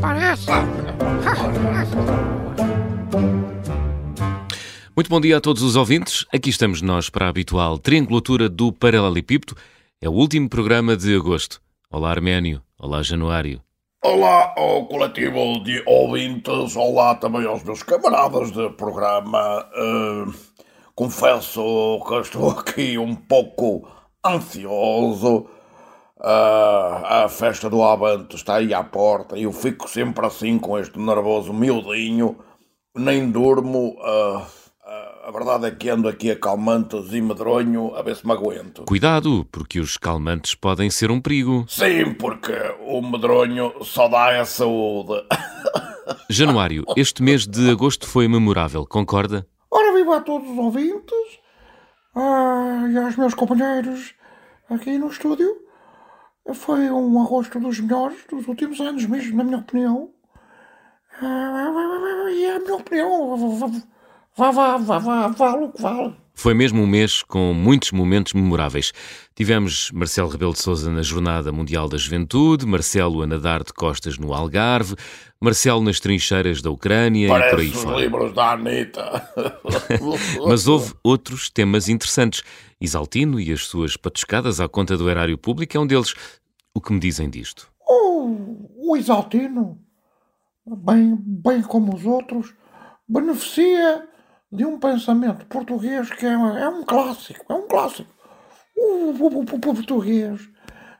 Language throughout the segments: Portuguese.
parece. Muito bom dia a todos os ouvintes. Aqui estamos nós para a habitual triangulatura do Paralelepípedo. É o último programa de agosto. Olá, Arménio. Olá, Januário. Olá ao coletivo de ouvintes, olá também aos meus camaradas de programa. Uh, confesso que estou aqui um pouco ansioso. Uh, a festa do Avante está aí à porta e eu fico sempre assim com este nervoso miudinho. Nem durmo. Uh, a verdade é que ando aqui a calmantes e medronho a ver se me aguento. Cuidado, porque os calmantes podem ser um perigo. Sim, porque o medronho só dá a saúde. Januário, este mês de agosto foi memorável, concorda? Ora, viva a todos os ouvintes ah, e aos meus companheiros aqui no estúdio. Foi um agosto dos melhores dos últimos anos mesmo, na minha opinião. Ah, e a minha opinião Vá, vá, vá, vá, vale o que vale. Foi mesmo um mês com muitos momentos memoráveis. Tivemos Marcelo Rebelo de Sousa na Jornada Mundial da Juventude, Marcelo a nadar de costas no Algarve, Marcelo nas trincheiras da Ucrânia Parece e por aí os fora. livros da Anitta. Mas houve outros temas interessantes. Isaltino e as suas patuscadas à conta do erário público é um deles. O que me dizem disto? O, o Isaltino, bem, bem como os outros, beneficia de um pensamento português que é, é um clássico, é um clássico. O, o, o, o português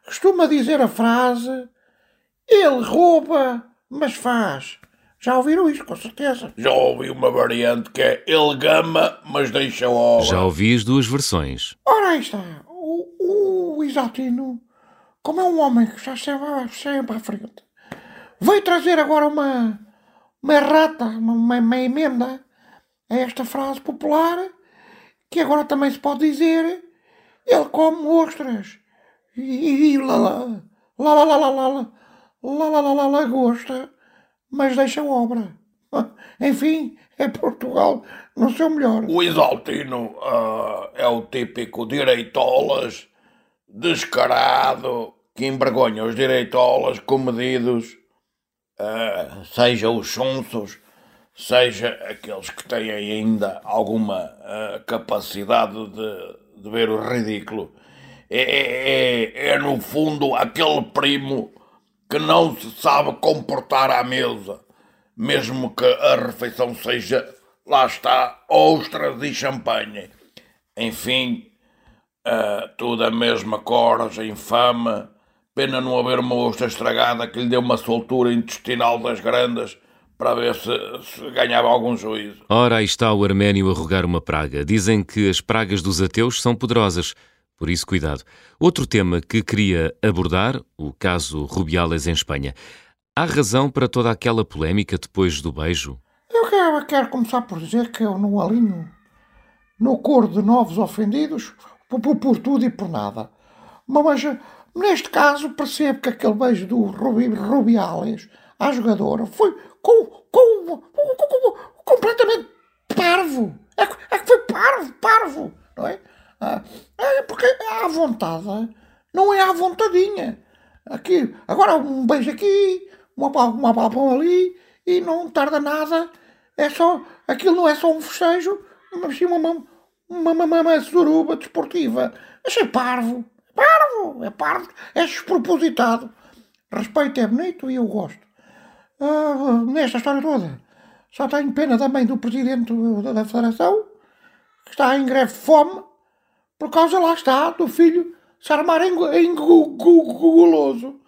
costuma dizer a frase: ele rouba, mas faz. Já ouviram isto, com certeza. Já ouvi uma variante que é ele gama, mas deixa obra. Já ouvi as duas versões. Ora, aí está. O, o Isaltino, como é um homem que já sempre, sempre à frente, veio trazer agora uma, uma errata, uma, uma emenda a esta frase popular que agora também se pode dizer ele come ostras e lá lá lá lá lá lá lá lá lá lá lá lagosta mas deixa obra enfim é Portugal no seu melhor O Isaltino ah, é o típico direitolas descarado que envergonha os direitolas comedidos, ah, seja os sonsos, seja aqueles que têm ainda alguma ah, capacidade de, de ver o ridículo. É, é- é- é, no fundo aquele primo que não se sabe comportar à mesa, mesmo que a refeição seja, lá está, ostras e champanhe. Enfim, ah, tudo a mesma corja infame. Pena não haver uma ostra estragada que lhe dê uma soltura intestinal das grandes para ver se, se ganhava algum juízo. Ora, aí está o Arménio a rogar uma praga. Dizem que as pragas dos ateus são poderosas. Por isso, cuidado. Outro tema que queria abordar, o caso Rubiales em Espanha. Há razão para toda aquela polémica depois do beijo? Eu quero, quero começar por dizer que eu não alinho no coro de novos ofendidos por, por- por tudo e por nada. Mas neste caso percebo que aquele beijo do Rubi, Rubiales à jogadora foi com, com, com- com- completamente parvo. É, é que foi parvo, parvo, não é? Ah, é porque à vontade não é à vontadinha. Aqui, agora um beijo aqui, uma, pal- uma ali e não tarda nada. É só, aquilo não é só um festejo, mas sim uma, uma, uma, uma, uma suruba desportiva. Achei parvo. Parvo, é parvo, é despropositado. Respeito é bonito e eu gosto. Ah, nesta história toda, só tenho pena também do presidente da, Federação, que está em greve de fome, por causa, lá está, do filho se armar em, em gu- gu- gu- guloso.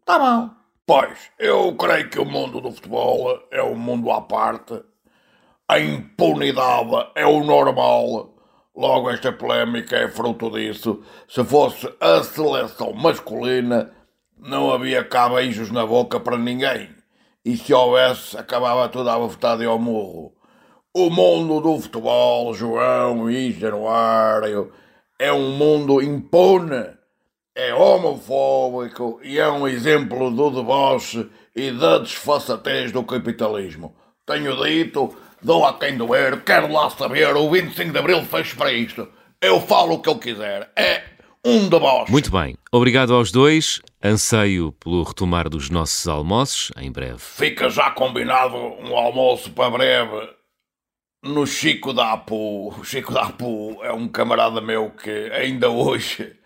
Está mal. Pois, eu creio que o mundo do futebol é um mundo à parte. A impunidade é o normal. Logo, esta polémica é fruto disso. Se fosse a seleção masculina, não havia cá beijos na boca para ninguém. E se houvesse, acabava tudo à bofetada e ao murro. O mundo do futebol, João e Januário, é um mundo impune é homofóbico e é um exemplo do deboche e da desfaçatez do capitalismo. Tenho dito, dou a quem doer, quero lá saber, o 25 de Abril fecho para isto. Eu falo o que eu quiser. É um deboche. Muito bem. Obrigado aos dois. Anseio pelo retomar dos nossos almoços em breve. Fica já combinado um almoço para breve no Chico da Apu. O Chico da Apu é um camarada meu que ainda hoje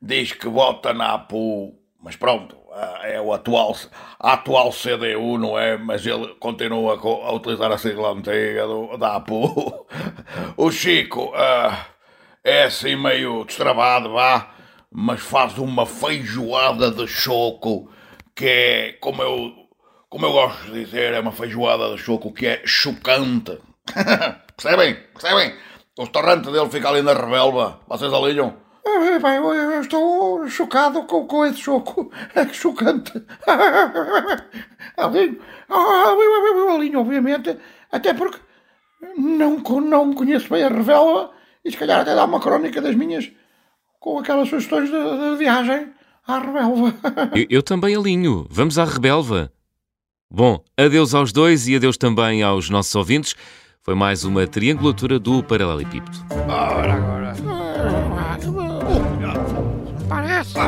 diz que vota na Apu, mas pronto, é o atual, a atual CDU, não é? Mas ele continua a utilizar a sigla antiga do, da APU. O Chico uh, é assim meio destravado, vá, mas faz uma feijoada de choco que é, como eu, como eu gosto de dizer, é uma feijoada de choco que é chocante. percebem? Percebem? O restaurante dele fica ali na Rebelva. Vocês alinham? Bem, eu estou chocado com, com esse choco. É chocante. Alinho. Alinho, obviamente. Até porque não, não conheço bem a Revela e se calhar até dá uma crónica das minhas com aquelas sugestões de, de viagem à Rebelva. Eu, eu também alinho. Vamos à Rebelva. Bom, adeus aos dois e adeus também aos nossos ouvintes. Foi mais uma triangulatura do Paralelepípedo. Ora, agora. Parece.